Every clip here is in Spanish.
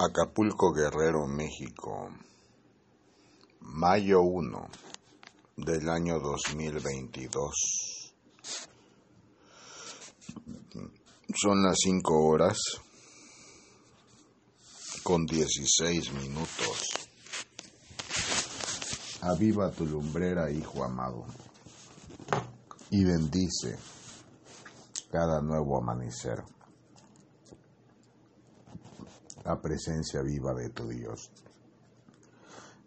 Acapulco Guerrero, México, mayo 1 del año 2022. Son las 5 horas con 16 minutos. Aviva tu lumbrera, hijo amado, y bendice cada nuevo amanecer la presencia viva de tu Dios.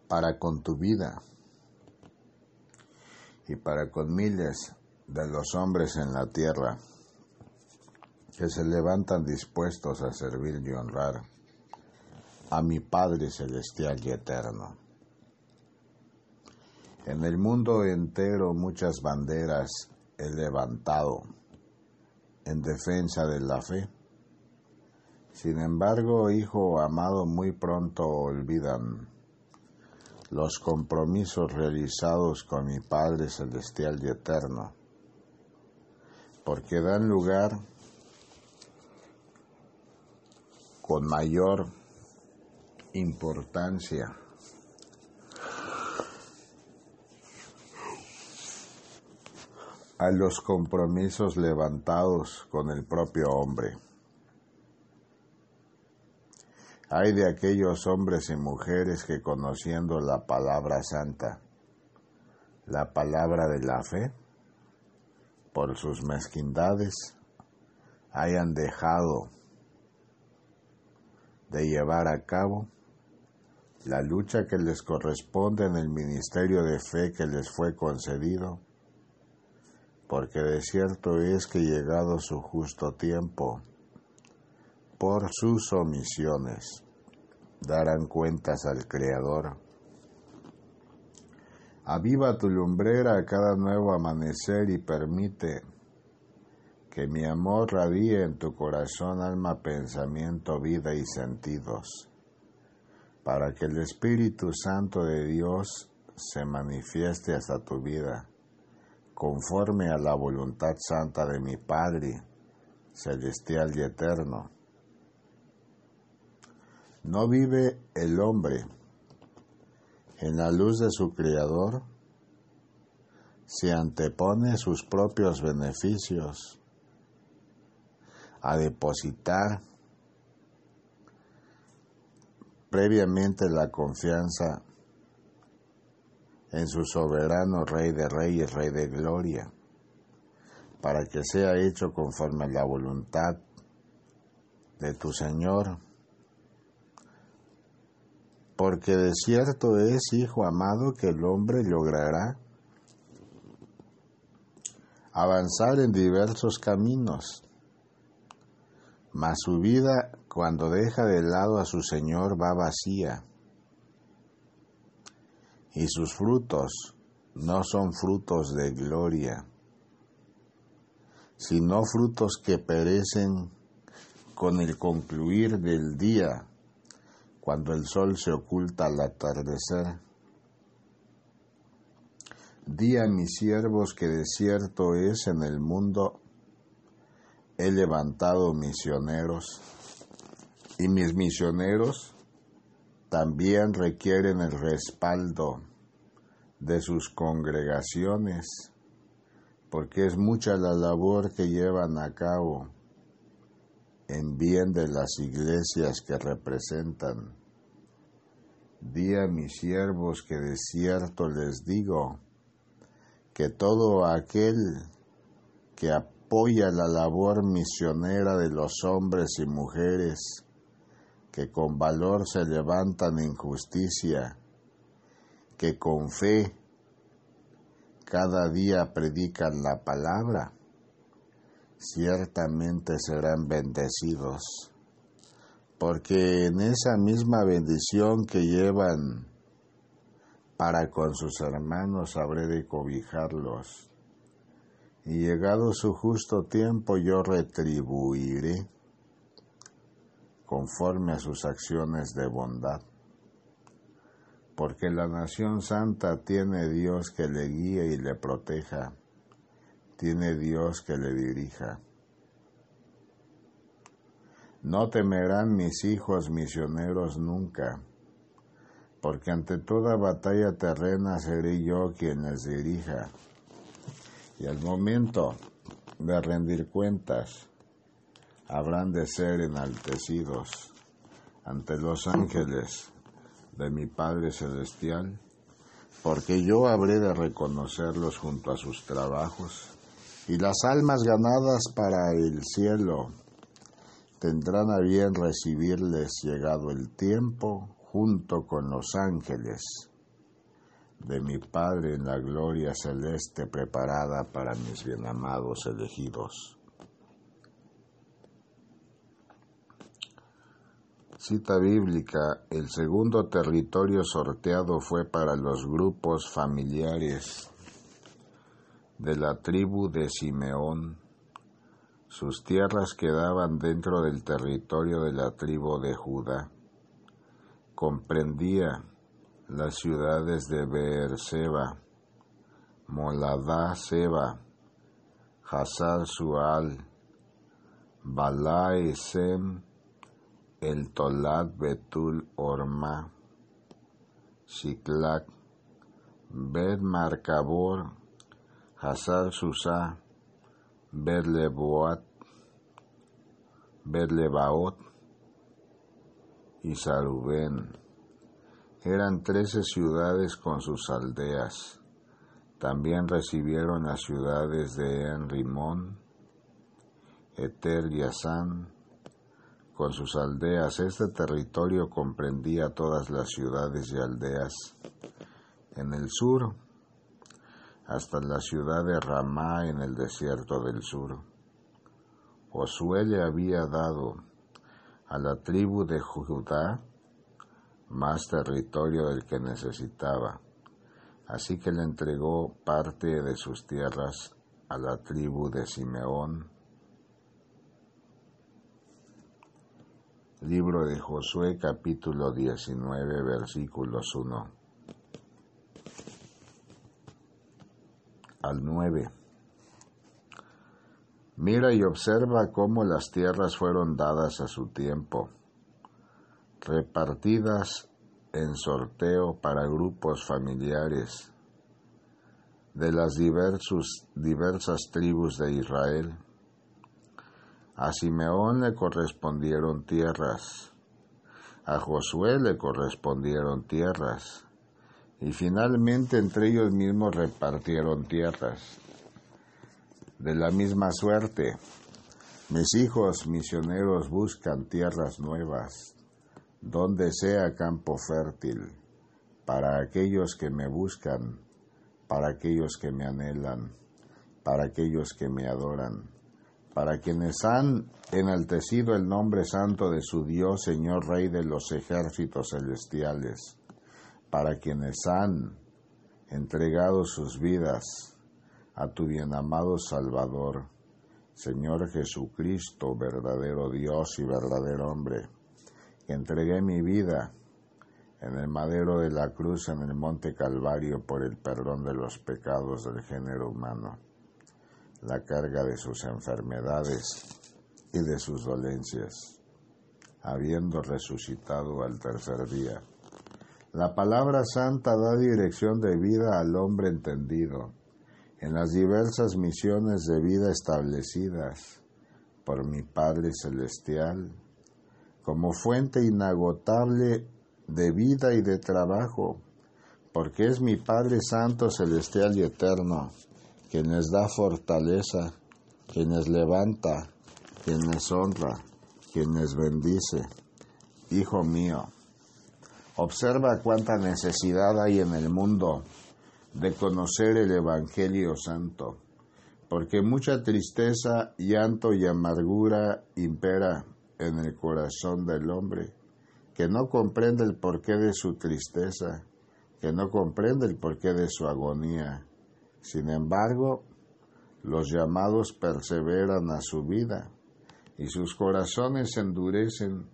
Para con tu vida y para con miles de los hombres en la tierra que se levantan dispuestos a servir y honrar a mi Padre Celestial y Eterno. En el mundo entero muchas banderas he levantado en defensa de la fe sin embargo, hijo amado, muy pronto olvidan los compromisos realizados con mi Padre Celestial y Eterno, porque dan lugar con mayor importancia a los compromisos levantados con el propio hombre. Hay de aquellos hombres y mujeres que conociendo la palabra santa, la palabra de la fe, por sus mezquindades, hayan dejado de llevar a cabo la lucha que les corresponde en el ministerio de fe que les fue concedido, porque de cierto es que llegado su justo tiempo, por sus omisiones darán cuentas al Creador. Aviva tu lumbrera a cada nuevo amanecer y permite que mi amor radie en tu corazón, alma, pensamiento, vida y sentidos, para que el Espíritu Santo de Dios se manifieste hasta tu vida, conforme a la voluntad santa de mi Padre, celestial y eterno no vive el hombre en la luz de su Creador se antepone sus propios beneficios a depositar previamente la confianza en su soberano Rey de Reyes, Rey de Gloria, para que sea hecho conforme a la voluntad de tu Señor porque de cierto es, hijo amado, que el hombre logrará avanzar en diversos caminos, mas su vida cuando deja de lado a su Señor va vacía, y sus frutos no son frutos de gloria, sino frutos que perecen con el concluir del día cuando el sol se oculta al atardecer. Di a mis siervos que de cierto es en el mundo he levantado misioneros y mis misioneros también requieren el respaldo de sus congregaciones, porque es mucha la labor que llevan a cabo en bien de las iglesias que representan. Di a mis siervos que de cierto les digo que todo aquel que apoya la labor misionera de los hombres y mujeres que con valor se levantan en justicia, que con fe cada día predican la palabra, ciertamente serán bendecidos, porque en esa misma bendición que llevan para con sus hermanos habré de cobijarlos, y llegado su justo tiempo yo retribuiré conforme a sus acciones de bondad. Porque la nación santa tiene Dios que le guíe y le proteja tiene Dios que le dirija. No temerán mis hijos misioneros nunca, porque ante toda batalla terrena seré yo quien les dirija. Y al momento de rendir cuentas, habrán de ser enaltecidos ante los ángeles de mi Padre Celestial, porque yo habré de reconocerlos junto a sus trabajos, y las almas ganadas para el cielo tendrán a bien recibirles llegado el tiempo junto con los ángeles de mi Padre en la gloria celeste preparada para mis bienamados elegidos. Cita bíblica, el segundo territorio sorteado fue para los grupos familiares de la tribu de Simeón sus tierras quedaban dentro del territorio de la tribu de Judá. Comprendía las ciudades de Beerseba, Moladá Seba, Hazar Sual, Balá Sem, El Tolat Betul Orma, Siklac, Bet Marcabor, Hazar Susá, Berleboat, Berlebaot y Sarubén. Eran trece ciudades con sus aldeas. También recibieron las ciudades de Enrimón, Eter y Asán, con sus aldeas. Este territorio comprendía todas las ciudades y aldeas en el sur hasta la ciudad de Ramá en el desierto del sur. Josué le había dado a la tribu de Judá más territorio del que necesitaba, así que le entregó parte de sus tierras a la tribu de Simeón. Libro de Josué capítulo 19 versículos 1 al 9. Mira y observa cómo las tierras fueron dadas a su tiempo, repartidas en sorteo para grupos familiares de las diversas tribus de Israel. A Simeón le correspondieron tierras, a Josué le correspondieron tierras, y finalmente entre ellos mismos repartieron tierras. De la misma suerte, mis hijos misioneros buscan tierras nuevas, donde sea campo fértil, para aquellos que me buscan, para aquellos que me anhelan, para aquellos que me adoran, para quienes han enaltecido el nombre santo de su Dios, Señor Rey de los ejércitos celestiales para quienes han entregado sus vidas a tu bien amado Salvador, Señor Jesucristo, verdadero Dios y verdadero hombre, que entregué mi vida en el madero de la cruz en el monte Calvario por el perdón de los pecados del género humano, la carga de sus enfermedades y de sus dolencias, habiendo resucitado al tercer día la palabra santa da dirección de vida al hombre entendido en las diversas misiones de vida establecidas por mi Padre Celestial como fuente inagotable de vida y de trabajo, porque es mi Padre Santo, Celestial y Eterno, quien les da fortaleza, quien les levanta, quien les honra, quien les bendice. Hijo mío, Observa cuánta necesidad hay en el mundo de conocer el Evangelio Santo, porque mucha tristeza, llanto y amargura impera en el corazón del hombre, que no comprende el porqué de su tristeza, que no comprende el porqué de su agonía. Sin embargo, los llamados perseveran a su vida y sus corazones endurecen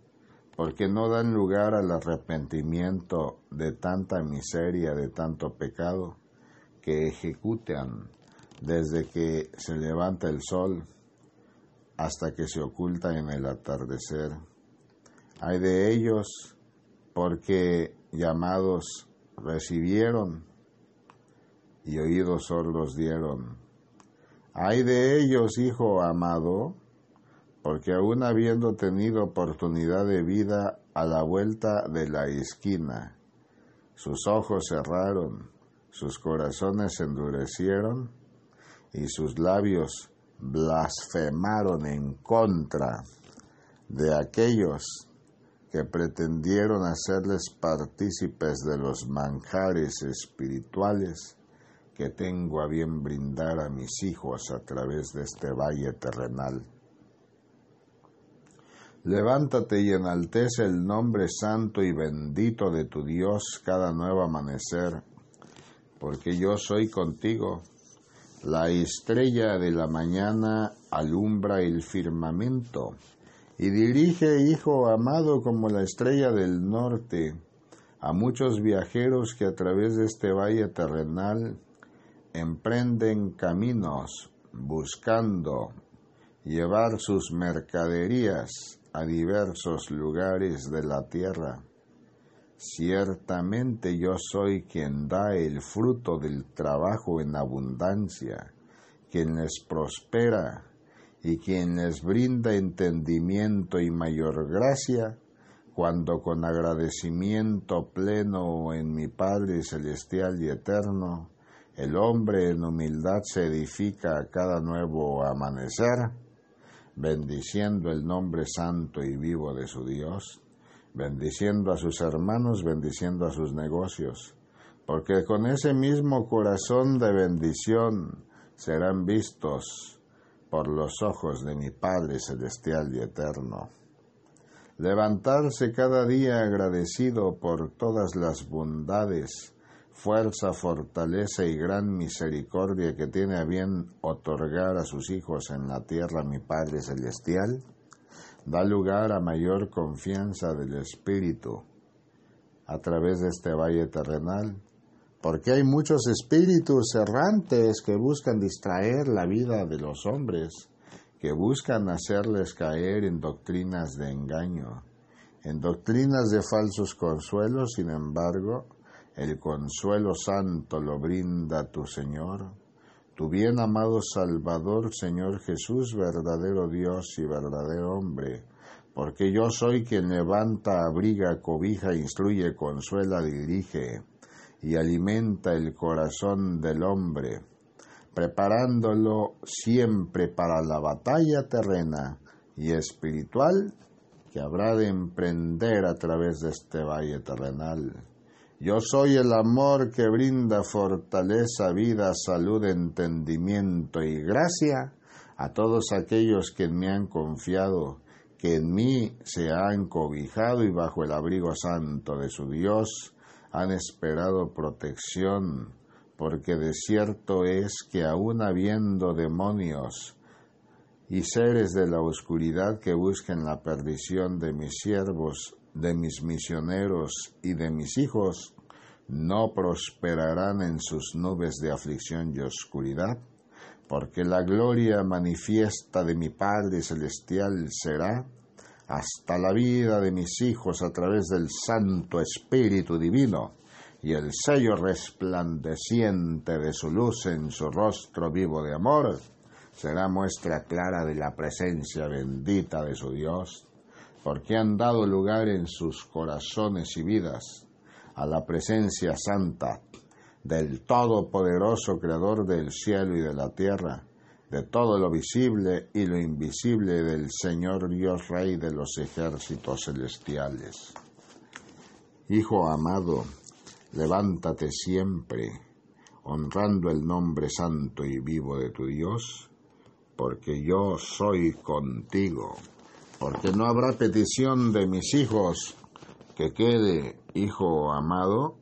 porque no dan lugar al arrepentimiento de tanta miseria, de tanto pecado, que ejecutan desde que se levanta el sol hasta que se oculta en el atardecer. Hay de ellos porque llamados recibieron y oídos sordos dieron. Hay de ellos, hijo amado, porque aún habiendo tenido oportunidad de vida a la vuelta de la esquina, sus ojos cerraron, sus corazones endurecieron y sus labios blasfemaron en contra de aquellos que pretendieron hacerles partícipes de los manjares espirituales que tengo a bien brindar a mis hijos a través de este valle terrenal. Levántate y enaltece el nombre santo y bendito de tu Dios cada nuevo amanecer, porque yo soy contigo. La estrella de la mañana alumbra el firmamento y dirige, hijo amado, como la estrella del norte, a muchos viajeros que a través de este valle terrenal emprenden caminos buscando llevar sus mercaderías a diversos lugares de la tierra. Ciertamente yo soy quien da el fruto del trabajo en abundancia, quien les prospera y quien les brinda entendimiento y mayor gracia, cuando con agradecimiento pleno en mi Padre Celestial y Eterno, el hombre en humildad se edifica a cada nuevo amanecer, bendiciendo el nombre santo y vivo de su Dios, bendiciendo a sus hermanos, bendiciendo a sus negocios, porque con ese mismo corazón de bendición serán vistos por los ojos de mi Padre Celestial y Eterno. Levantarse cada día agradecido por todas las bondades, fuerza, fortaleza y gran misericordia que tiene a bien otorgar a sus hijos en la tierra mi Padre Celestial, da lugar a mayor confianza del Espíritu a través de este valle terrenal, porque hay muchos espíritus errantes que buscan distraer la vida de los hombres, que buscan hacerles caer en doctrinas de engaño, en doctrinas de falsos consuelos, sin embargo, el consuelo santo lo brinda tu Señor, tu bien amado Salvador, Señor Jesús, verdadero Dios y verdadero hombre, porque yo soy quien levanta, abriga, cobija, instruye, consuela, dirige y alimenta el corazón del hombre, preparándolo siempre para la batalla terrena y espiritual que habrá de emprender a través de este valle terrenal. Yo soy el amor que brinda fortaleza, vida, salud, entendimiento y gracia a todos aquellos que en mí han confiado, que en mí se han cobijado y bajo el abrigo santo de su Dios han esperado protección, porque de cierto es que aun habiendo demonios y seres de la oscuridad que busquen la perdición de mis siervos, de mis misioneros y de mis hijos no prosperarán en sus nubes de aflicción y oscuridad, porque la gloria manifiesta de mi Padre Celestial será hasta la vida de mis hijos a través del Santo Espíritu Divino y el sello resplandeciente de su luz en su rostro vivo de amor será muestra clara de la presencia bendita de su Dios porque han dado lugar en sus corazones y vidas a la presencia santa del Todopoderoso Creador del cielo y de la tierra, de todo lo visible y lo invisible del Señor Dios Rey de los ejércitos celestiales. Hijo amado, levántate siempre, honrando el nombre santo y vivo de tu Dios, porque yo soy contigo porque no habrá petición de mis hijos que quede, hijo amado,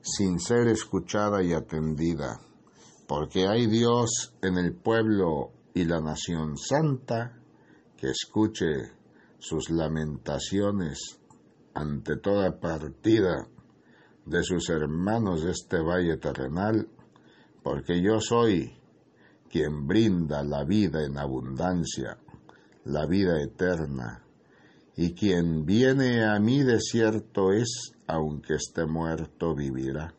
sin ser escuchada y atendida, porque hay Dios en el pueblo y la nación santa que escuche sus lamentaciones ante toda partida de sus hermanos de este valle terrenal, porque yo soy quien brinda la vida en abundancia la vida eterna. Y quien viene a mí de cierto es, aunque esté muerto, vivirá.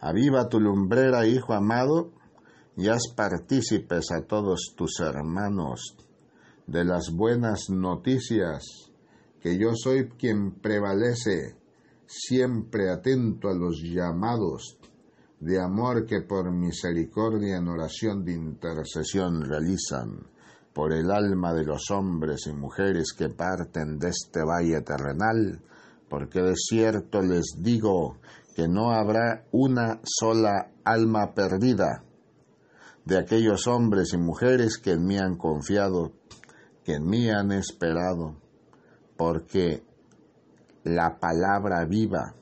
Aviva tu lumbrera, hijo amado, y haz partícipes a todos tus hermanos de las buenas noticias, que yo soy quien prevalece, siempre atento a los llamados de amor que por misericordia en oración de intercesión realizan por el alma de los hombres y mujeres que parten de este valle terrenal, porque de cierto les digo que no habrá una sola alma perdida de aquellos hombres y mujeres que en mí han confiado, que en mí han esperado, porque la palabra viva,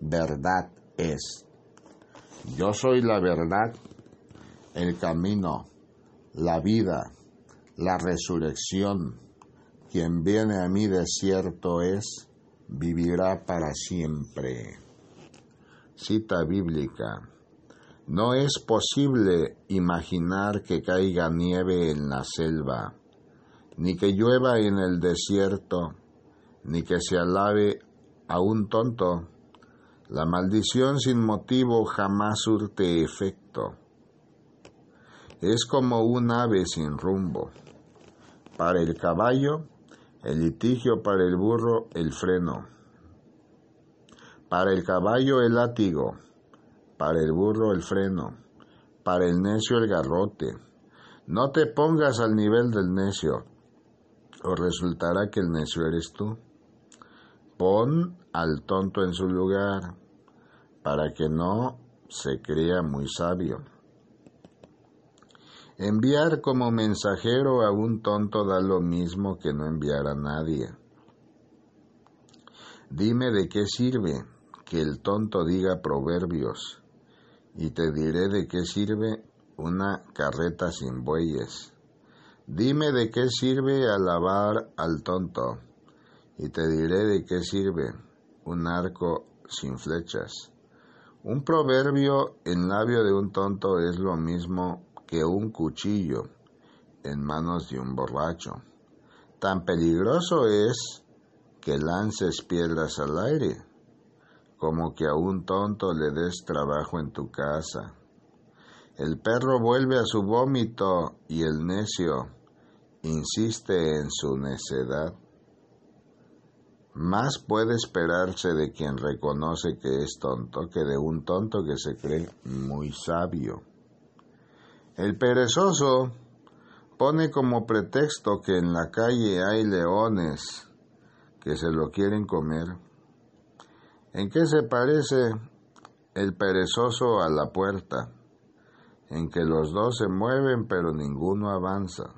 verdad es. Yo soy la verdad, el camino, la vida, la resurrección. Quien viene a mí de cierto es, vivirá para siempre. Cita bíblica. No es posible imaginar que caiga nieve en la selva, ni que llueva en el desierto, ni que se alabe a un tonto. La maldición sin motivo jamás surte efecto. Es como un ave sin rumbo. Para el caballo, el litigio, para el burro, el freno. Para el caballo, el látigo para el burro el freno, para el necio el garrote. No te pongas al nivel del necio, o resultará que el necio eres tú. Pon al tonto en su lugar, para que no se crea muy sabio. Enviar como mensajero a un tonto da lo mismo que no enviar a nadie. Dime de qué sirve que el tonto diga proverbios y te diré de qué sirve una carreta sin bueyes. Dime de qué sirve alabar al tonto, y te diré de qué sirve un arco sin flechas. Un proverbio en labio de un tonto es lo mismo que un cuchillo en manos de un borracho. Tan peligroso es que lances piedras al aire como que a un tonto le des trabajo en tu casa. El perro vuelve a su vómito y el necio insiste en su necedad. Más puede esperarse de quien reconoce que es tonto que de un tonto que se cree muy sabio. El perezoso pone como pretexto que en la calle hay leones que se lo quieren comer ¿En qué se parece el perezoso a la puerta? En que los dos se mueven pero ninguno avanza.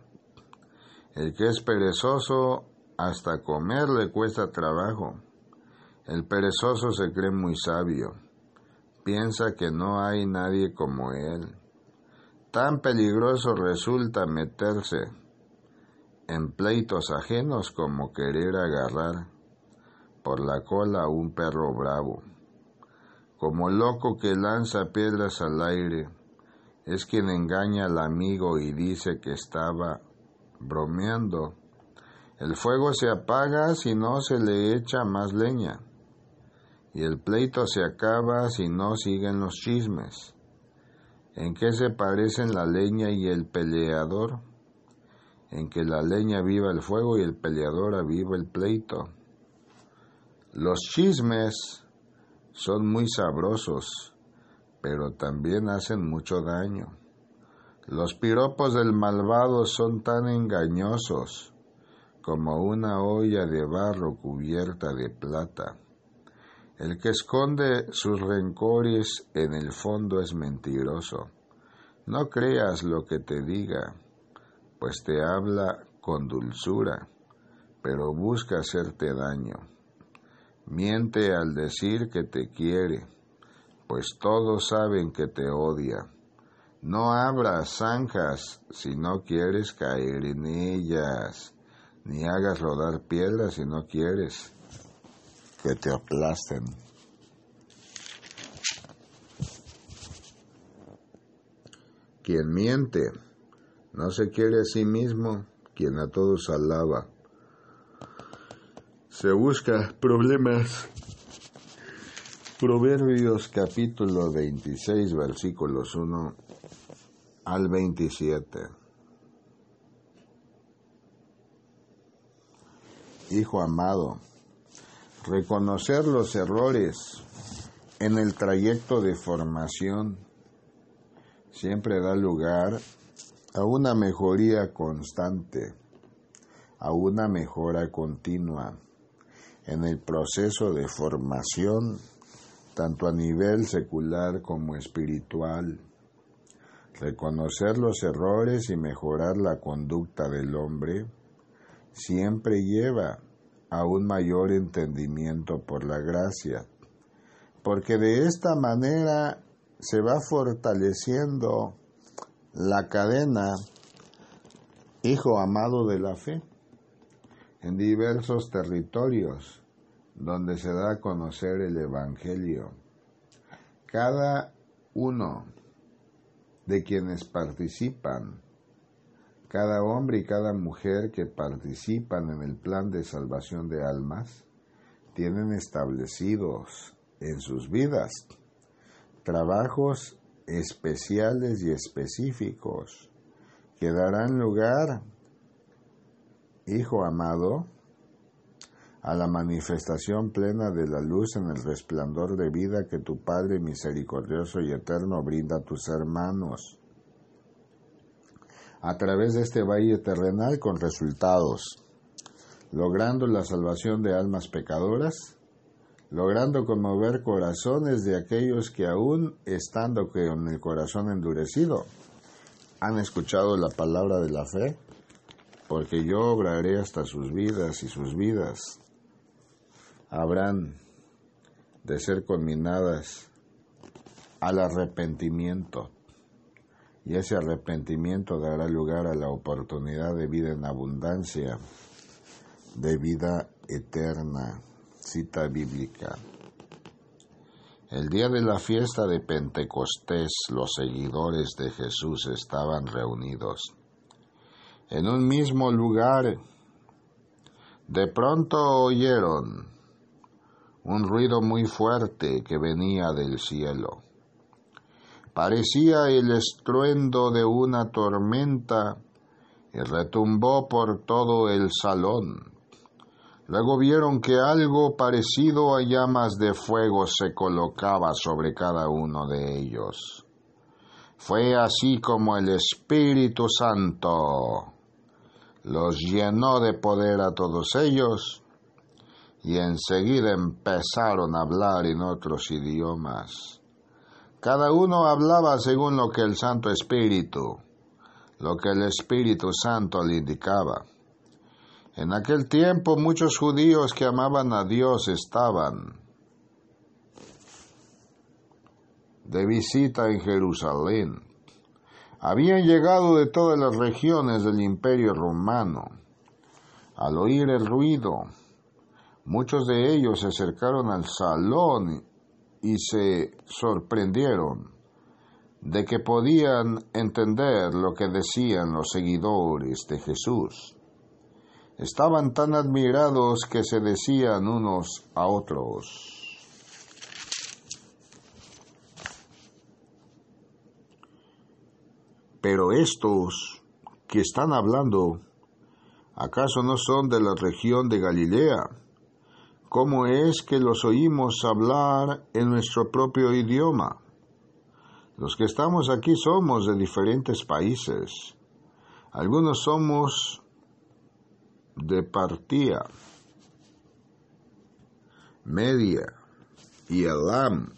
El que es perezoso hasta comer le cuesta trabajo. El perezoso se cree muy sabio. Piensa que no hay nadie como él. Tan peligroso resulta meterse en pleitos ajenos como querer agarrar por la cola un perro bravo. Como loco que lanza piedras al aire, es quien engaña al amigo y dice que estaba bromeando. El fuego se apaga si no se le echa más leña, y el pleito se acaba si no siguen los chismes. ¿En qué se parecen la leña y el peleador? En que la leña viva el fuego y el peleador aviva el pleito. Los chismes son muy sabrosos, pero también hacen mucho daño. Los piropos del malvado son tan engañosos como una olla de barro cubierta de plata. El que esconde sus rencores en el fondo es mentiroso. No creas lo que te diga, pues te habla con dulzura, pero busca hacerte daño. Miente al decir que te quiere, pues todos saben que te odia. No abras zanjas si no quieres caer en ellas, ni hagas rodar piedras si no quieres que te aplasten. Quien miente No se quiere a sí mismo, quien a todos alaba. Se busca problemas. Proverbios capítulo 26 versículos 1 al 27. Hijo amado, reconocer los errores en el trayecto de formación siempre da lugar a una mejoría constante, a una mejora continua en el proceso de formación, tanto a nivel secular como espiritual. Reconocer los errores y mejorar la conducta del hombre siempre lleva a un mayor entendimiento por la gracia, porque de esta manera se va fortaleciendo la cadena, hijo amado de la fe, en diversos territorios donde se da a conocer el Evangelio. Cada uno de quienes participan, cada hombre y cada mujer que participan en el plan de salvación de almas, tienen establecidos en sus vidas trabajos especiales y específicos que darán lugar, Hijo amado, a la manifestación plena de la luz en el resplandor de vida que tu Padre misericordioso y eterno brinda a tus hermanos, a través de este valle terrenal con resultados, logrando la salvación de almas pecadoras, logrando conmover corazones de aquellos que aún estando con el corazón endurecido, han escuchado la palabra de la fe, porque yo obraré hasta sus vidas y sus vidas. Habrán de ser conminadas al arrepentimiento y ese arrepentimiento dará lugar a la oportunidad de vida en abundancia, de vida eterna cita bíblica. El día de la fiesta de Pentecostés los seguidores de Jesús estaban reunidos en un mismo lugar. De pronto oyeron un ruido muy fuerte que venía del cielo. Parecía el estruendo de una tormenta y retumbó por todo el salón. Luego vieron que algo parecido a llamas de fuego se colocaba sobre cada uno de ellos. Fue así como el Espíritu Santo los llenó de poder a todos ellos y enseguida empezaron a hablar en otros idiomas. Cada uno hablaba según lo que el Santo Espíritu, lo que el Espíritu Santo le indicaba. En aquel tiempo muchos judíos que amaban a Dios estaban de visita en Jerusalén. Habían llegado de todas las regiones del imperio romano. Al oír el ruido, muchos de ellos se acercaron al salón y se sorprendieron de que podían entender lo que decían los seguidores de Jesús estaban tan admirados que se decían unos a otros. Pero estos que están hablando, ¿acaso no son de la región de Galilea? ¿Cómo es que los oímos hablar en nuestro propio idioma? Los que estamos aquí somos de diferentes países. Algunos somos de Partía, Media y Elam.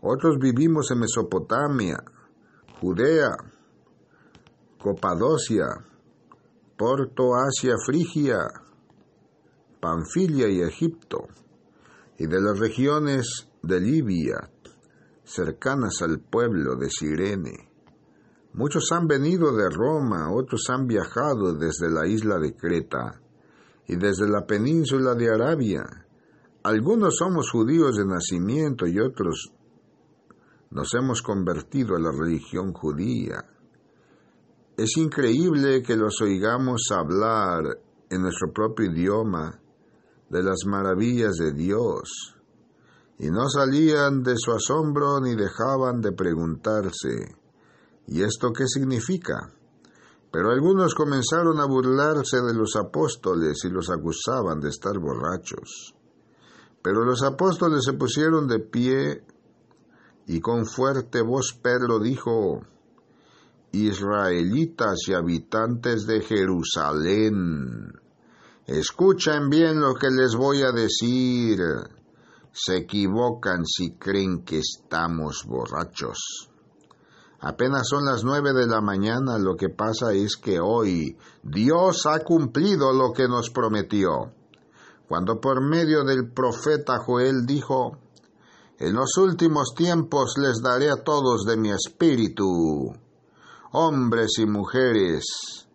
Otros vivimos en Mesopotamia, Judea, Copadocia, Porto Asia Frigia, Panfilia y Egipto, y de las regiones de Libia, cercanas al pueblo de Sirene Muchos han venido de Roma, otros han viajado desde la isla de Creta y desde la península de Arabia. Algunos somos judíos de nacimiento y otros nos hemos convertido a la religión judía. Es increíble que los oigamos hablar en nuestro propio idioma de las maravillas de Dios, y no salían de su asombro ni dejaban de preguntarse, ¿y esto qué significa? Pero algunos comenzaron a burlarse de los apóstoles y los acusaban de estar borrachos. Pero los apóstoles se pusieron de pie y con fuerte voz Pedro dijo, Israelitas y habitantes de Jerusalén, escuchen bien lo que les voy a decir. Se equivocan si creen que estamos borrachos. Apenas son las nueve de la mañana, lo que pasa es que hoy Dios ha cumplido lo que nos prometió. Cuando por medio del profeta Joel dijo, En los últimos tiempos les daré a todos de mi espíritu. Hombres y mujeres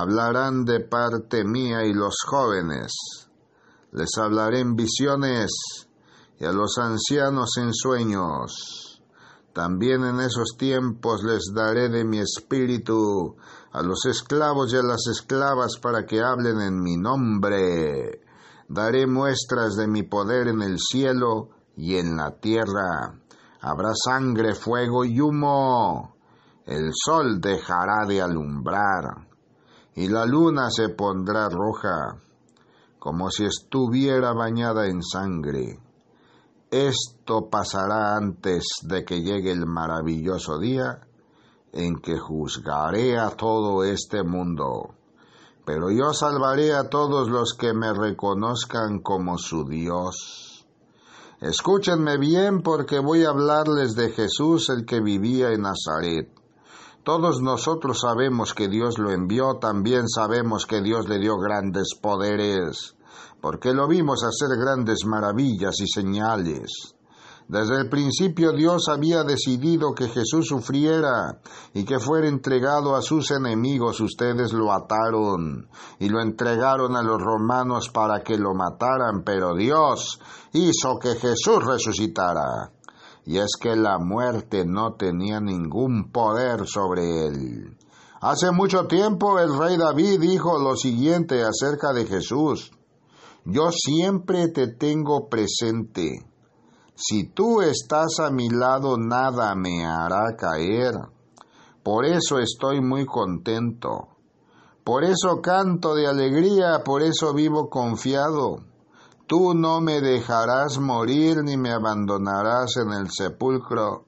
hablarán de parte mía y los jóvenes. Les hablaré en visiones y a los ancianos en sueños también en esos tiempos les daré de mi espíritu a los esclavos y a las esclavas para que hablen en mi nombre. Daré muestras de mi poder en el cielo y en la tierra. Habrá sangre, fuego y humo. El sol dejará de alumbrar y la luna se pondrá roja, como si estuviera bañada en sangre esto pasará antes de que llegue el maravilloso día en que juzgaré a todo este mundo. Pero yo salvaré a todos los que me reconozcan como su Dios. Escúchenme bien porque voy a hablarles de Jesús el que vivía en Nazaret. Todos nosotros sabemos que Dios lo envió, también sabemos que Dios le dio grandes poderes porque lo vimos hacer grandes maravillas y señales. Desde el principio Dios había decidido que Jesús sufriera y que fuera entregado a sus enemigos. Ustedes lo ataron y lo entregaron a los romanos para que lo mataran, pero Dios hizo que Jesús resucitara. Y es que la muerte no tenía ningún poder sobre él. Hace mucho tiempo el rey David dijo lo siguiente acerca de Jesús. Yo siempre te tengo presente. Si tú estás a mi lado, nada me hará caer. Por eso estoy muy contento. Por eso canto de alegría, por eso vivo confiado. Tú no me dejarás morir ni me abandonarás en el sepulcro,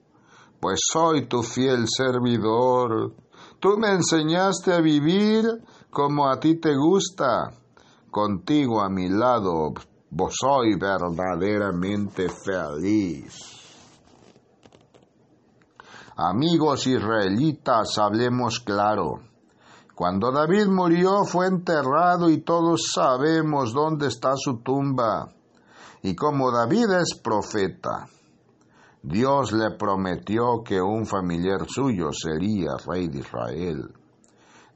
pues soy tu fiel servidor. Tú me enseñaste a vivir como a ti te gusta contigo a mi lado, vos soy verdaderamente feliz. Amigos israelitas, hablemos claro. Cuando David murió fue enterrado y todos sabemos dónde está su tumba. Y como David es profeta, Dios le prometió que un familiar suyo sería rey de Israel.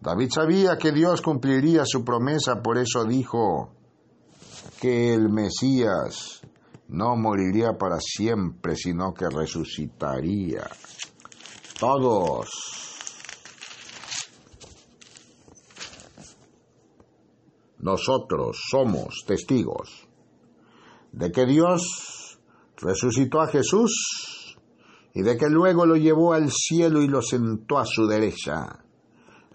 David sabía que Dios cumpliría su promesa, por eso dijo que el Mesías no moriría para siempre, sino que resucitaría. Todos. Nosotros somos testigos de que Dios resucitó a Jesús y de que luego lo llevó al cielo y lo sentó a su derecha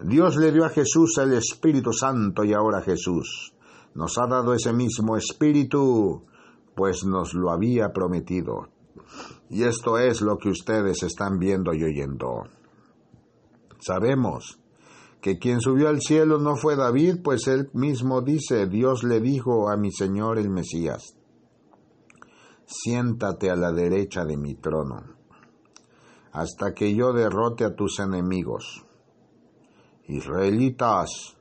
Dios le dio a Jesús el Espíritu Santo y ahora Jesús nos ha dado ese mismo Espíritu, pues nos lo había prometido. Y esto es lo que ustedes están viendo y oyendo. Sabemos que quien subió al cielo no fue David, pues él mismo dice, Dios le dijo a mi Señor el Mesías, siéntate a la derecha de mi trono, hasta que yo derrote a tus enemigos. Israelitas,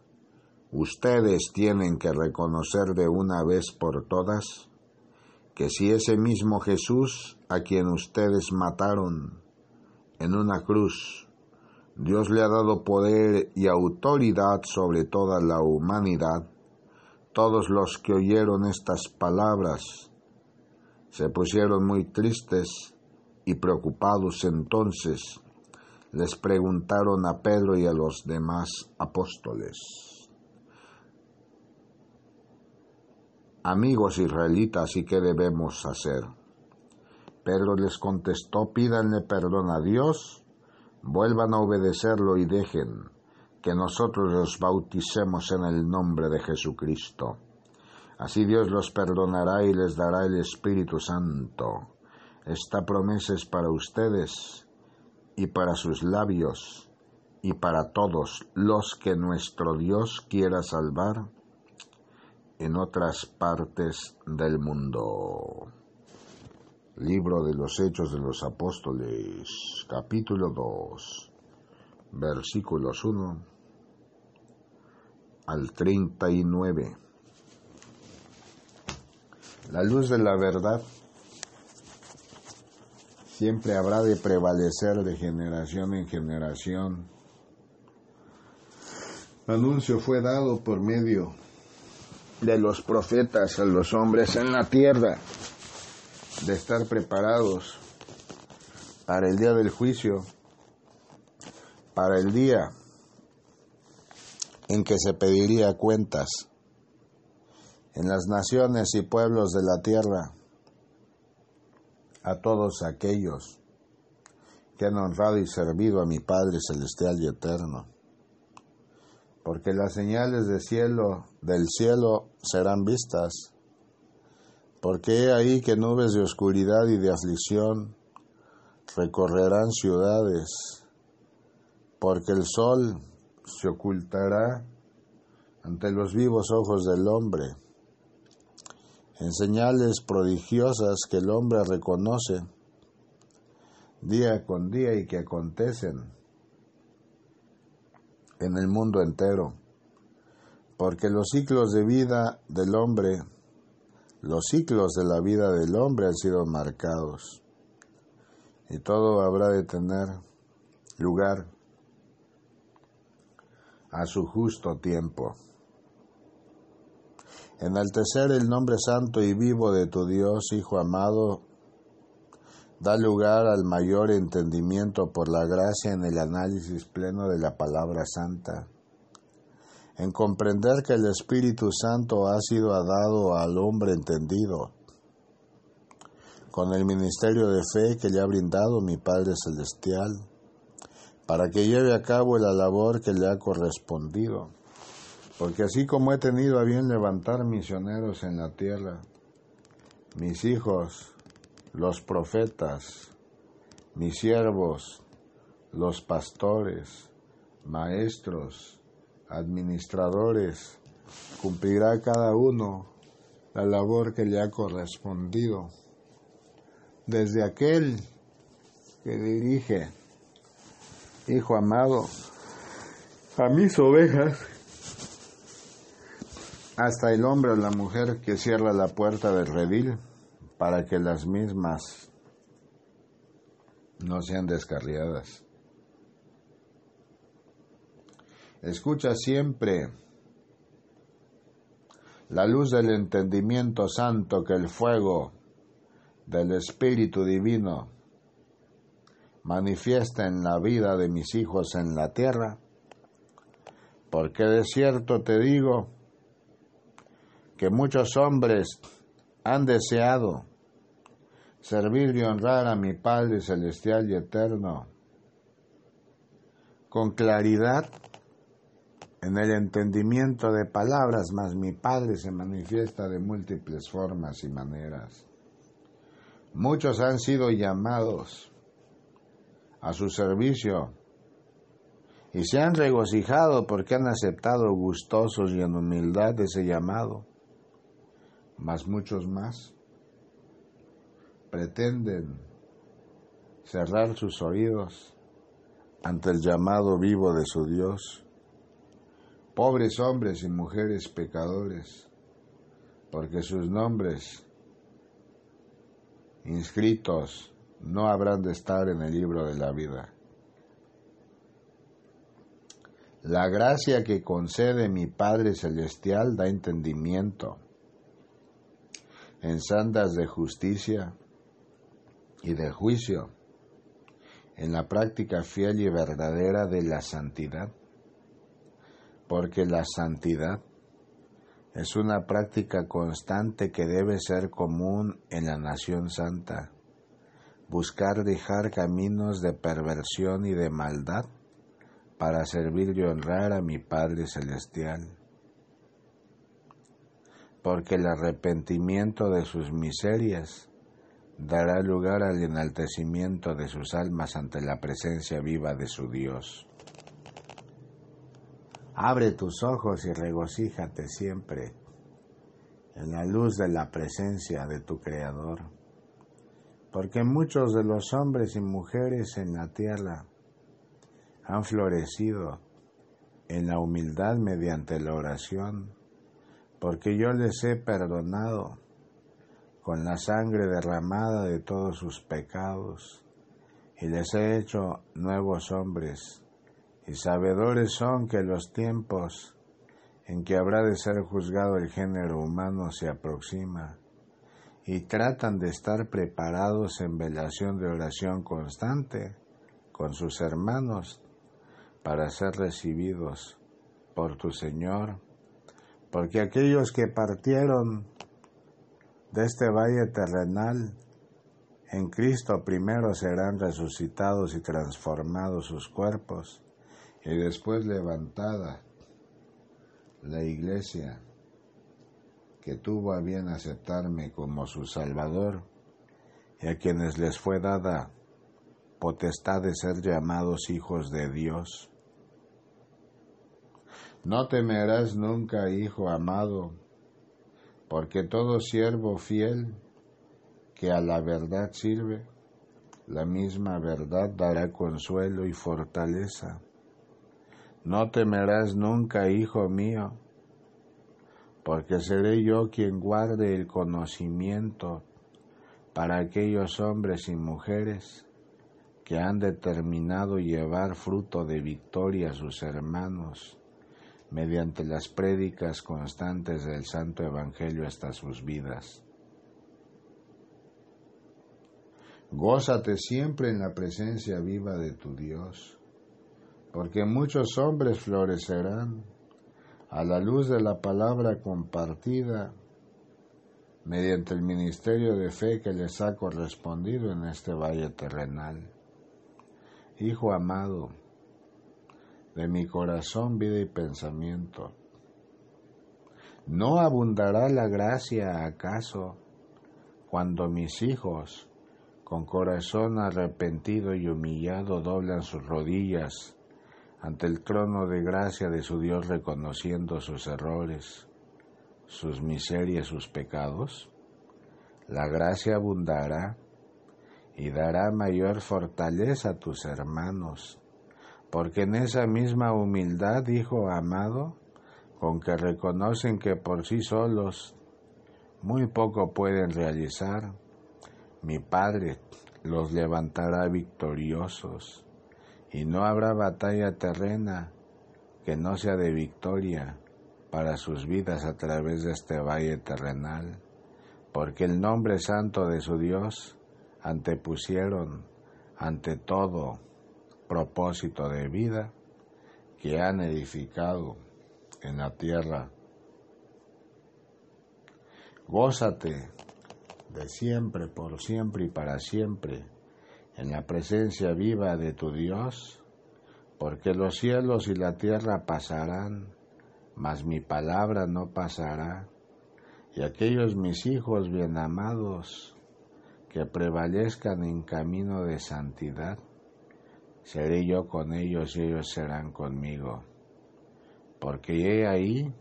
ustedes tienen que reconocer de una vez por todas que si ese mismo Jesús a quien ustedes mataron en una cruz, Dios le ha dado poder y autoridad sobre toda la humanidad, todos los que oyeron estas palabras se pusieron muy tristes y preocupados entonces. Les preguntaron a Pedro y a los demás apóstoles, Amigos israelitas, ¿y qué debemos hacer? Pedro les contestó, pídanle perdón a Dios, vuelvan a obedecerlo y dejen que nosotros los bauticemos en el nombre de Jesucristo. Así Dios los perdonará y les dará el Espíritu Santo. Esta promesa es para ustedes y para sus labios y para todos los que nuestro Dios quiera salvar en otras partes del mundo. Libro de los Hechos de los Apóstoles, capítulo 2, versículos 1 al 39. La luz de la verdad siempre habrá de prevalecer de generación en generación. Anuncio fue dado por medio de los profetas a los hombres en la tierra de estar preparados para el día del juicio, para el día en que se pediría cuentas en las naciones y pueblos de la tierra a todos aquellos que han honrado y servido a mi Padre celestial y eterno. Porque las señales cielo, del cielo serán vistas. Porque he ahí que nubes de oscuridad y de aflicción recorrerán ciudades. Porque el sol se ocultará ante los vivos ojos del hombre, en señales prodigiosas que el hombre reconoce día con día y que acontecen en el mundo entero, porque los ciclos de vida del hombre, los ciclos de la vida del hombre han sido marcados y todo habrá de tener lugar a su justo tiempo. Enaltecer el nombre santo y vivo de tu Dios, Hijo amado, da lugar al mayor entendimiento por la gracia en el análisis pleno de la palabra santa, en comprender que el Espíritu Santo ha sido dado al hombre entendido, con el ministerio de fe que le ha brindado mi Padre Celestial para que lleve a cabo la labor que le ha correspondido. Porque así como he tenido a bien levantar misioneros en la tierra, mis hijos, los profetas, mis siervos, los pastores, maestros, administradores, cumplirá cada uno la labor que le ha correspondido. Desde aquel que dirige Hijo amado, a mis ovejas, hasta el hombre o la mujer que cierra la puerta del redil para que las mismas no sean descarriadas. Escucha siempre la luz del entendimiento santo que el fuego del Espíritu Divino manifiesta en la vida de mis hijos en la tierra, porque de cierto te digo que muchos hombres han deseado servir y honrar a mi Padre Celestial y Eterno con claridad en el entendimiento de palabras, mas mi Padre se manifiesta de múltiples formas y maneras. Muchos han sido llamados, a su servicio y se han regocijado porque han aceptado gustosos y en humildad ese llamado. Mas muchos más pretenden cerrar sus oídos ante el llamado vivo de su Dios. Pobres hombres y mujeres pecadores, porque sus nombres inscritos no habrán de estar en el libro de la vida. La gracia que concede mi Padre Celestial da entendimiento en sandas de justicia y de juicio, en la práctica fiel y verdadera de la santidad, porque la santidad es una práctica constante que debe ser común en la nación santa, buscar dejar caminos de perversión y de maldad para servir y honrar a mi Padre Celestial porque el arrepentimiento de sus miserias dará lugar al enaltecimiento de sus almas ante la presencia viva de su Dios. Abre tus ojos y regocíjate siempre en la luz de la presencia de tu Creador, porque muchos de los hombres y mujeres en la tierra han florecido en la humildad mediante la oración porque yo les he perdonado con la sangre derramada de todos sus pecados, y les he hecho nuevos hombres, y sabedores son que los tiempos en que habrá de ser juzgado el género humano se aproxima, y tratan de estar preparados en velación de oración constante con sus hermanos para ser recibidos por tu Señor. Porque aquellos que partieron de este valle terrenal en Cristo primero serán resucitados y transformados sus cuerpos y después levantada la iglesia que tuvo a bien aceptarme como su Salvador y a quienes les fue dada potestad de ser llamados hijos de Dios. No temerás nunca, hijo amado, porque todo siervo fiel que a la verdad sirve, la misma verdad dará consuelo y fortaleza. No temerás nunca, hijo mío, porque seré yo quien guarde el conocimiento para aquellos hombres y mujeres que han determinado llevar fruto de victoria a sus hermanos mediante las prédicas constantes del Santo Evangelio hasta sus vidas. Gózate siempre en la presencia viva de tu Dios, porque muchos hombres florecerán a la luz de la palabra compartida mediante el ministerio de fe que les ha correspondido en este valle terrenal. Hijo amado, de mi corazón, vida y pensamiento. ¿No abundará la gracia acaso cuando mis hijos, con corazón arrepentido y humillado, doblan sus rodillas ante el trono de gracia de su Dios reconociendo sus errores, sus miserias, sus pecados? La gracia abundará y dará mayor fortaleza a tus hermanos porque en esa misma humildad, hijo amado, con que reconocen que por sí solos muy poco pueden realizar, mi Padre los levantará victoriosos, y no habrá batalla terrena que no sea de victoria para sus vidas a través de este valle terrenal, porque el nombre santo de su Dios antepusieron ante todo propósito de vida que han edificado en la tierra. Gózate de siempre, por siempre y para siempre en la presencia viva de tu Dios, porque los cielos y la tierra pasarán, mas mi palabra no pasará, y aquellos mis hijos bien amados que prevalezcan en camino de santidad, seré yo con ellos y ellos serán conmigo. Porque he ahí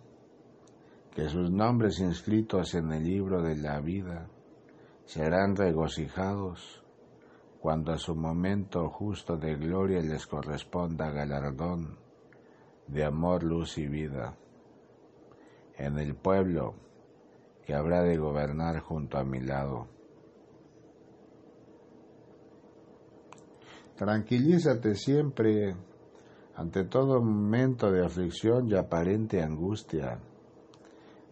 que sus nombres inscritos en el libro de la vida serán regocijados cuando a su momento justo de gloria les corresponda galardón de amor, luz y vida en el pueblo que habrá de gobernar junto a mi lado. Tranquilízate siempre ante todo momento de aflicción y aparente angustia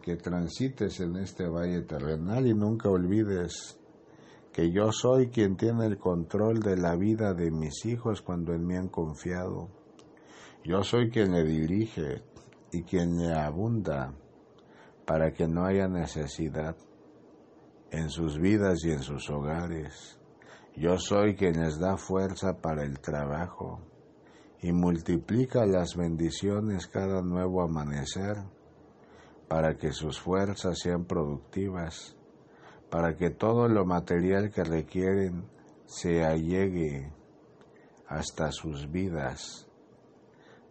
que transites en este valle terrenal y nunca olvides que yo soy quien tiene el control de la vida de mis hijos cuando en mí han confiado. Yo soy quien le dirige y quien le abunda para que no haya necesidad en sus vidas y en sus hogares. Yo soy quien les da fuerza para el trabajo y multiplica las bendiciones cada nuevo amanecer para que sus fuerzas sean productivas, para que todo lo material que requieren se allegue hasta sus vidas,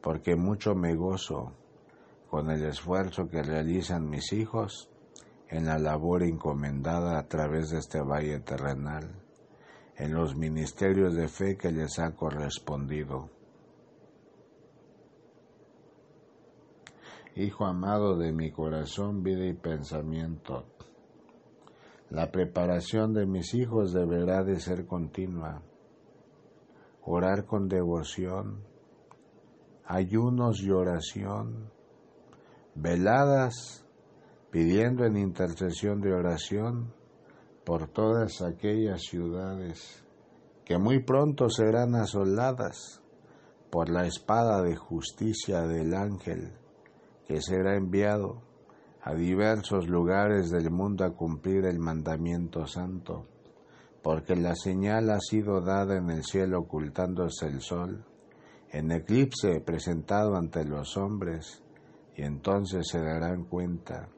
porque mucho me gozo con el esfuerzo que realizan mis hijos en la labor encomendada a través de este valle terrenal, en los ministerios de fe que les ha correspondido. Hijo amado de mi corazón, vida y pensamiento, la preparación de mis hijos deberá de ser continua. Orar con devoción, ayunos y oración, veladas pidiendo en intercesión de oración por todas aquellas ciudades que muy pronto serán asoladas por la espada de justicia del ángel que será enviado a diversos lugares del mundo a cumplir el mandamiento santo, porque la señal ha sido dada en el cielo ocultándose el sol, en eclipse presentado ante los hombres, y entonces se darán cuenta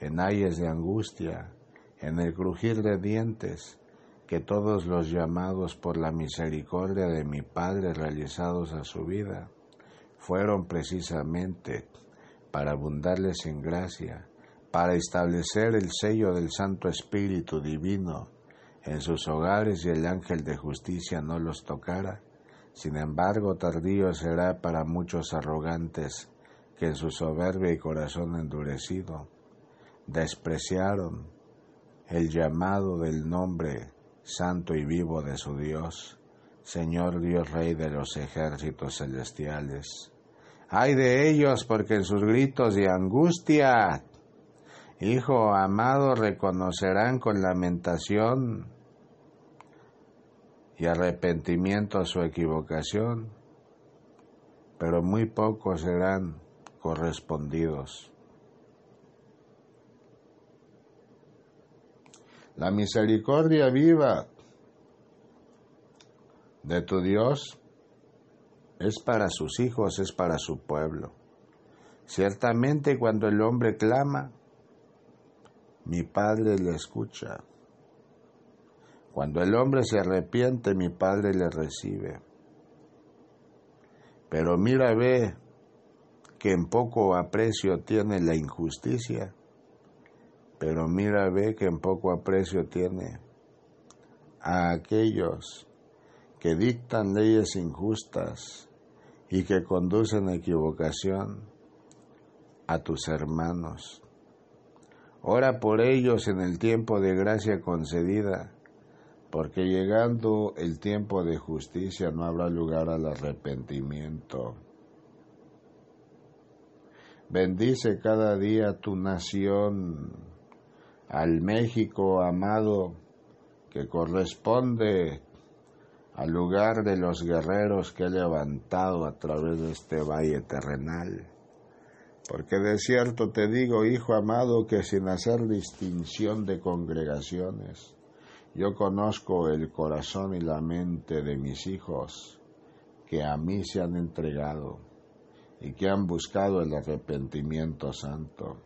en ayes de angustia, en el crujir de dientes, que todos los llamados por la misericordia de mi Padre realizados a su vida fueron precisamente para abundarles en gracia, para establecer el sello del Santo Espíritu Divino en sus hogares y el ángel de justicia no los tocara. Sin embargo, tardío será para muchos arrogantes que en su soberbia y corazón endurecido despreciaron el llamado del nombre santo y vivo de su Dios, Señor Dios Rey de los ejércitos celestiales. Ay de ellos porque en sus gritos de angustia, Hijo amado, reconocerán con lamentación y arrepentimiento su equivocación, pero muy pocos serán correspondidos. La misericordia viva de tu Dios es para sus hijos, es para su pueblo. Ciertamente cuando el hombre clama, mi Padre le escucha. Cuando el hombre se arrepiente, mi Padre le recibe. Pero mira, ve que en poco aprecio tiene la injusticia pero mira, ve que en poco aprecio tiene a aquellos que dictan leyes injustas y que conducen a equivocación a tus hermanos. Ora por ellos en el tiempo de gracia concedida, porque llegando el tiempo de justicia no habrá lugar al arrepentimiento. Bendice cada día tu nación al México amado que corresponde al lugar de los guerreros que he levantado a través de este valle terrenal. Porque de cierto te digo, hijo amado, que sin hacer distinción de congregaciones, yo conozco el corazón y la mente de mis hijos que a mí se han entregado y que han buscado el arrepentimiento santo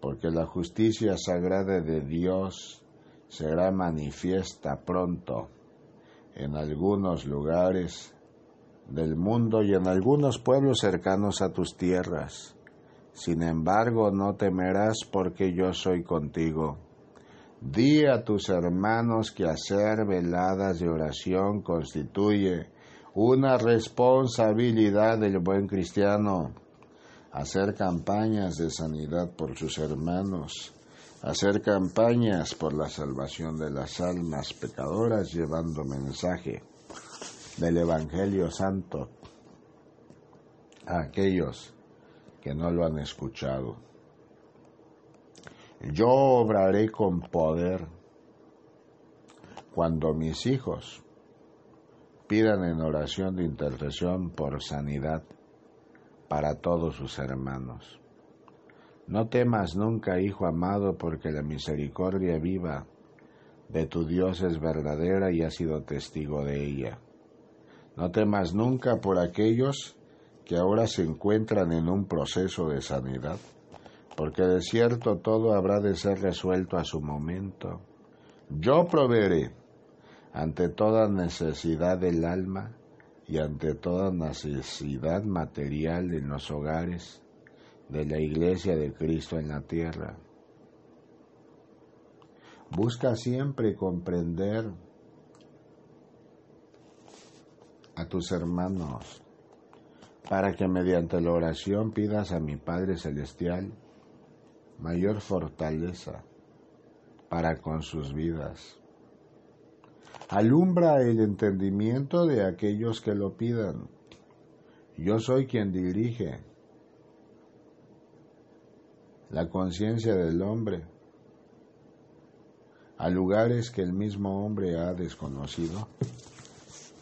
porque la justicia sagrada de Dios será manifiesta pronto en algunos lugares del mundo y en algunos pueblos cercanos a tus tierras. Sin embargo, no temerás porque yo soy contigo. Di a tus hermanos que hacer veladas de oración constituye una responsabilidad del buen cristiano hacer campañas de sanidad por sus hermanos, hacer campañas por la salvación de las almas pecadoras llevando mensaje del Evangelio Santo a aquellos que no lo han escuchado. Yo obraré con poder cuando mis hijos pidan en oración de intercesión por sanidad para todos sus hermanos. No temas nunca, hijo amado, porque la misericordia viva de tu Dios es verdadera y has sido testigo de ella. No temas nunca por aquellos que ahora se encuentran en un proceso de sanidad, porque de cierto todo habrá de ser resuelto a su momento. Yo proveeré ante toda necesidad del alma y ante toda necesidad material en los hogares de la iglesia de Cristo en la tierra. Busca siempre comprender a tus hermanos para que mediante la oración pidas a mi Padre Celestial mayor fortaleza para con sus vidas. Alumbra el entendimiento de aquellos que lo pidan. Yo soy quien dirige la conciencia del hombre a lugares que el mismo hombre ha desconocido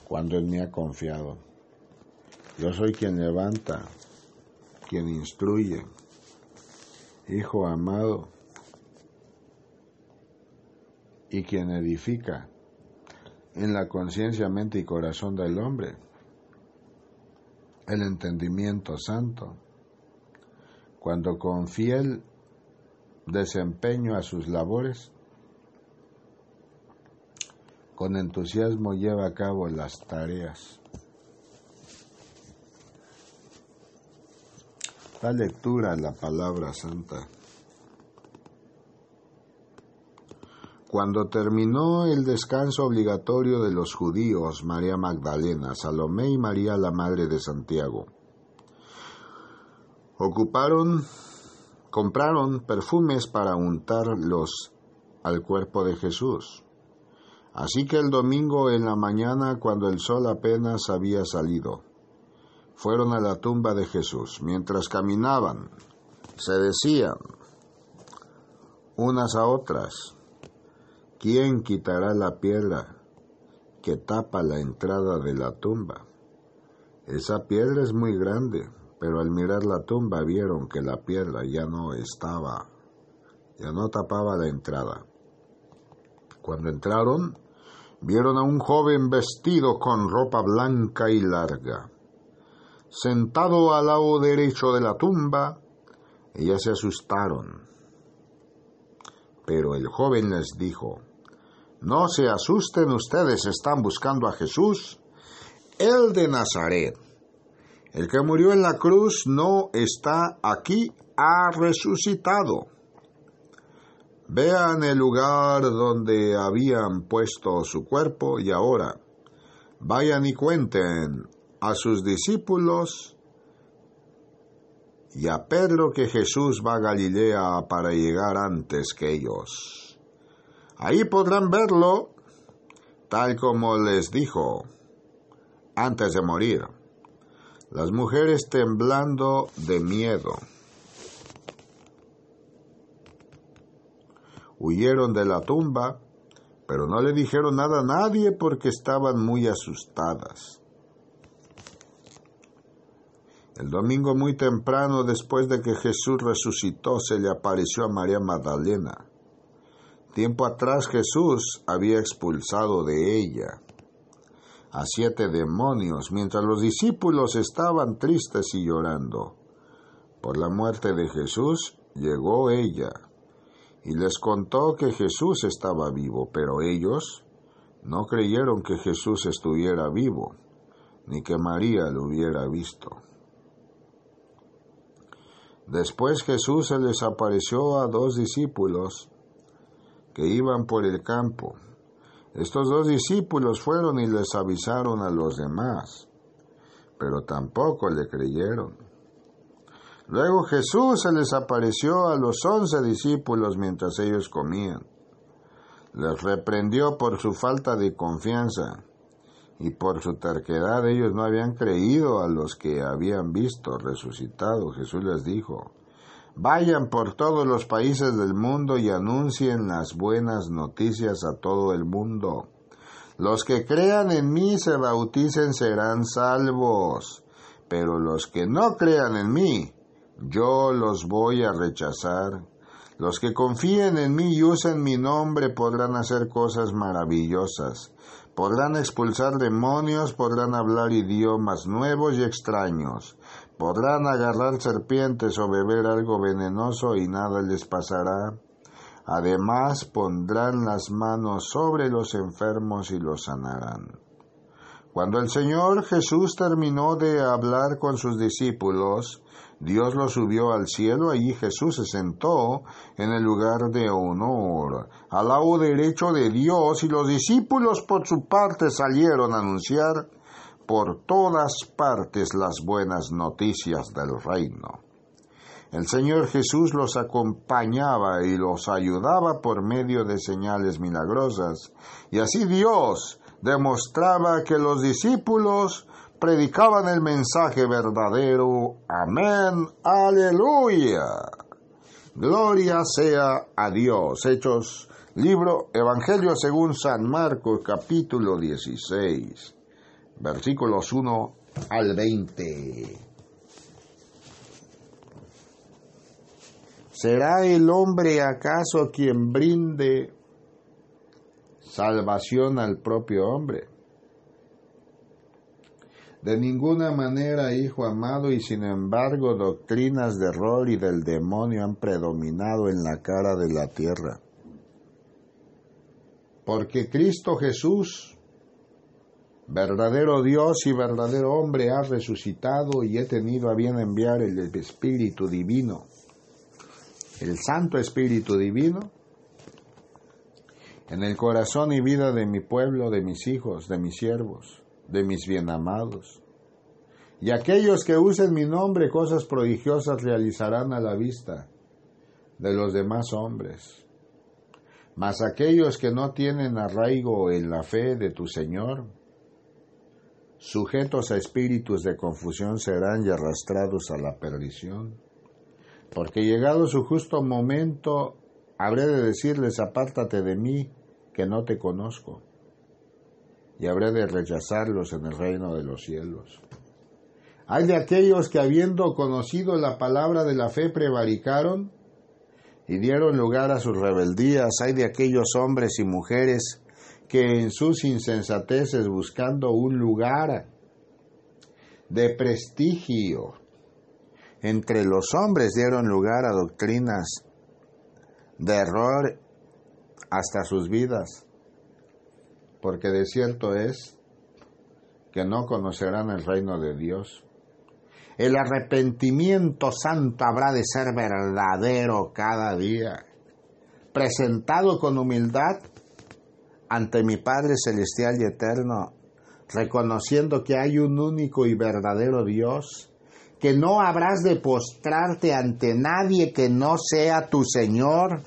cuando él me ha confiado. Yo soy quien levanta, quien instruye. Hijo amado, y quien edifica en la conciencia, mente y corazón del hombre el entendimiento santo, cuando con fiel desempeño a sus labores, con entusiasmo lleva a cabo las tareas. Da lectura a la palabra santa. Cuando terminó el descanso obligatorio de los judíos, María Magdalena, Salomé y María la Madre de Santiago, ocuparon, compraron perfumes para untarlos al cuerpo de Jesús. Así que el domingo en la mañana, cuando el sol apenas había salido, fueron a la tumba de Jesús. Mientras caminaban, se decían unas a otras, ¿Quién quitará la piedra que tapa la entrada de la tumba? Esa piedra es muy grande, pero al mirar la tumba vieron que la piedra ya no estaba, ya no tapaba la entrada. Cuando entraron, vieron a un joven vestido con ropa blanca y larga. Sentado al lado derecho de la tumba, ellas se asustaron. Pero el joven les dijo, no se asusten ustedes, están buscando a Jesús, el de Nazaret. El que murió en la cruz no está aquí, ha resucitado. Vean el lugar donde habían puesto su cuerpo y ahora vayan y cuenten a sus discípulos y a Pedro que Jesús va a Galilea para llegar antes que ellos. Ahí podrán verlo, tal como les dijo antes de morir. Las mujeres temblando de miedo. Huyeron de la tumba, pero no le dijeron nada a nadie porque estaban muy asustadas. El domingo muy temprano, después de que Jesús resucitó, se le apareció a María Magdalena Tiempo atrás Jesús había expulsado de ella a siete demonios mientras los discípulos estaban tristes y llorando. Por la muerte de Jesús llegó ella y les contó que Jesús estaba vivo, pero ellos no creyeron que Jesús estuviera vivo, ni que María lo hubiera visto. Después Jesús se les apareció a dos discípulos que iban por el campo. Estos dos discípulos fueron y les avisaron a los demás, pero tampoco le creyeron. Luego Jesús se les apareció a los once discípulos mientras ellos comían. Les reprendió por su falta de confianza y por su terquedad ellos no habían creído a los que habían visto resucitado. Jesús les dijo, Vayan por todos los países del mundo y anuncien las buenas noticias a todo el mundo. Los que crean en mí se bauticen serán salvos, pero los que no crean en mí, yo los voy a rechazar. Los que confíen en mí y usen mi nombre podrán hacer cosas maravillosas. Podrán expulsar demonios, podrán hablar idiomas nuevos y extraños. Podrán agarrar serpientes o beber algo venenoso y nada les pasará. Además pondrán las manos sobre los enfermos y los sanarán. Cuando el Señor Jesús terminó de hablar con sus discípulos, Dios lo subió al cielo, allí Jesús se sentó en el lugar de honor, al lado derecho de Dios, y los discípulos por su parte salieron a anunciar por todas partes las buenas noticias del reino. El Señor Jesús los acompañaba y los ayudaba por medio de señales milagrosas, y así Dios demostraba que los discípulos predicaban el mensaje verdadero. Amén. Aleluya. Gloria sea a Dios. Hechos, libro Evangelio según San Marcos, capítulo 16, versículos 1 al 20. ¿Será el hombre acaso quien brinde salvación al propio hombre? De ninguna manera, hijo amado, y sin embargo doctrinas de error y del demonio han predominado en la cara de la tierra. Porque Cristo Jesús, verdadero Dios y verdadero hombre, ha resucitado y he tenido a bien enviar el Espíritu Divino, el Santo Espíritu Divino, en el corazón y vida de mi pueblo, de mis hijos, de mis siervos de mis bienamados. Y aquellos que usen mi nombre cosas prodigiosas realizarán a la vista de los demás hombres. Mas aquellos que no tienen arraigo en la fe de tu Señor, sujetos a espíritus de confusión serán y arrastrados a la perdición. Porque llegado su justo momento, habré de decirles, apártate de mí, que no te conozco y habré de rechazarlos en el reino de los cielos. Hay de aquellos que habiendo conocido la palabra de la fe prevaricaron y dieron lugar a sus rebeldías. Hay de aquellos hombres y mujeres que en sus insensateces buscando un lugar de prestigio entre los hombres dieron lugar a doctrinas de error hasta sus vidas porque de cierto es que no conocerán el reino de Dios. El arrepentimiento santo habrá de ser verdadero cada día, presentado con humildad ante mi Padre Celestial y Eterno, reconociendo que hay un único y verdadero Dios, que no habrás de postrarte ante nadie que no sea tu Señor,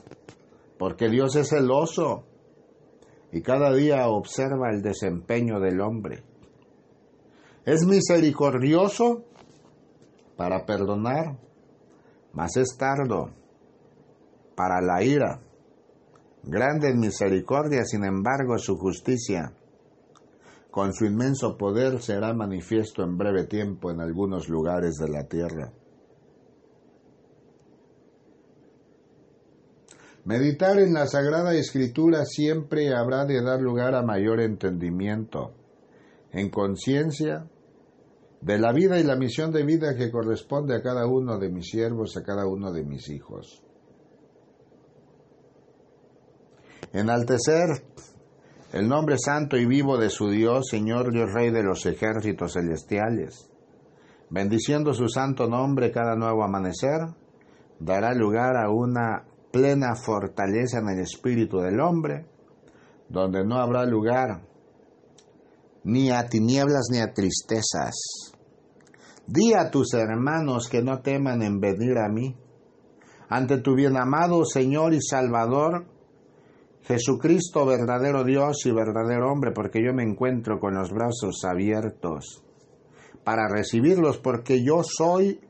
porque Dios es celoso y cada día observa el desempeño del hombre. Es misericordioso para perdonar, mas es tardo para la ira. Grande en misericordia, sin embargo, su justicia. Con su inmenso poder será manifiesto en breve tiempo en algunos lugares de la tierra. Meditar en la Sagrada Escritura siempre habrá de dar lugar a mayor entendimiento, en conciencia de la vida y la misión de vida que corresponde a cada uno de mis siervos, a cada uno de mis hijos. Enaltecer el nombre santo y vivo de su Dios, Señor Dios Rey de los ejércitos celestiales, bendiciendo su santo nombre cada nuevo amanecer, dará lugar a una plena fortaleza en el espíritu del hombre, donde no habrá lugar ni a tinieblas ni a tristezas. Di a tus hermanos que no teman en venir a mí. Ante tu bien amado Señor y Salvador, Jesucristo, verdadero Dios y verdadero hombre, porque yo me encuentro con los brazos abiertos para recibirlos, porque yo soy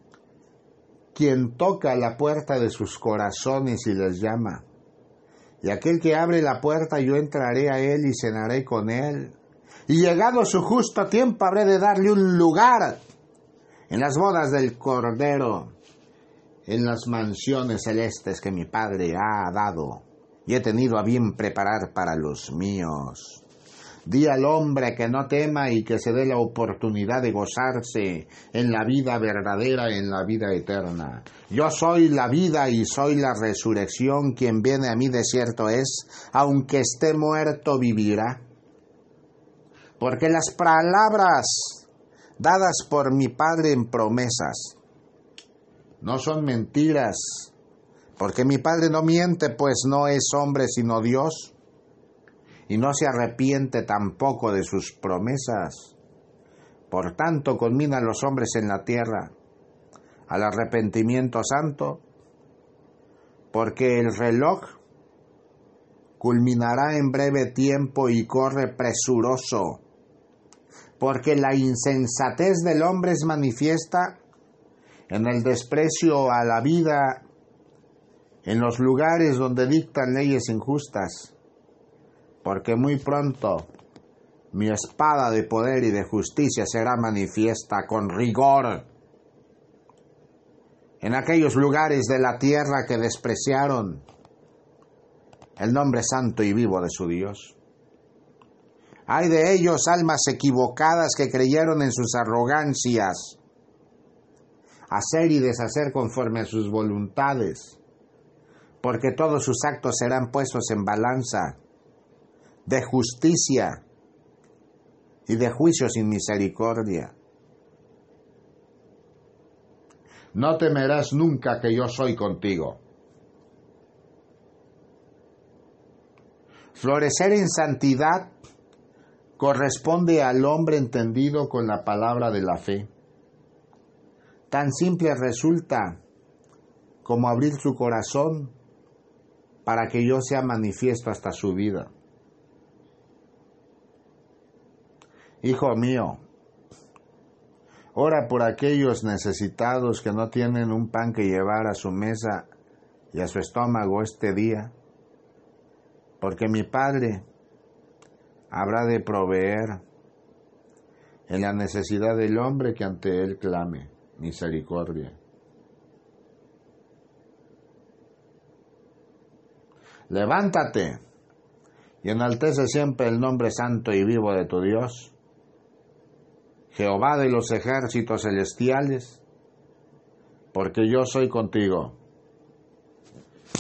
quien toca la puerta de sus corazones y les llama. Y aquel que abre la puerta, yo entraré a él y cenaré con él. Y llegado su justo tiempo, habré de darle un lugar en las bodas del Cordero, en las mansiones celestes que mi Padre ha dado y he tenido a bien preparar para los míos. Di al hombre que no tema y que se dé la oportunidad de gozarse en la vida verdadera, en la vida eterna. Yo soy la vida y soy la resurrección. Quien viene a mí de cierto es, aunque esté muerto, vivirá. Porque las palabras dadas por mi Padre en promesas no son mentiras, porque mi Padre no miente, pues no es hombre sino Dios y no se arrepiente tampoco de sus promesas. Por tanto, conmina a los hombres en la tierra al arrepentimiento santo, porque el reloj culminará en breve tiempo y corre presuroso, porque la insensatez del hombre es manifiesta en el desprecio a la vida, en los lugares donde dictan leyes injustas porque muy pronto mi espada de poder y de justicia será manifiesta con rigor en aquellos lugares de la tierra que despreciaron el nombre santo y vivo de su Dios. Hay de ellos almas equivocadas que creyeron en sus arrogancias, hacer y deshacer conforme a sus voluntades, porque todos sus actos serán puestos en balanza de justicia y de juicio sin misericordia. No temerás nunca que yo soy contigo. Florecer en santidad corresponde al hombre entendido con la palabra de la fe. Tan simple resulta como abrir su corazón para que yo sea manifiesto hasta su vida. Hijo mío, ora por aquellos necesitados que no tienen un pan que llevar a su mesa y a su estómago este día, porque mi Padre habrá de proveer en la necesidad del hombre que ante él clame misericordia. Levántate y enaltece siempre el nombre santo y vivo de tu Dios Jehová de los ejércitos celestiales, porque yo soy contigo.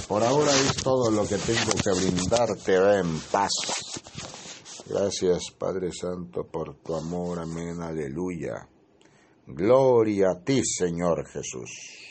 Por ahora es todo lo que tengo que brindarte en paz. Gracias Padre Santo por tu amor, amén, aleluya. Gloria a ti Señor Jesús.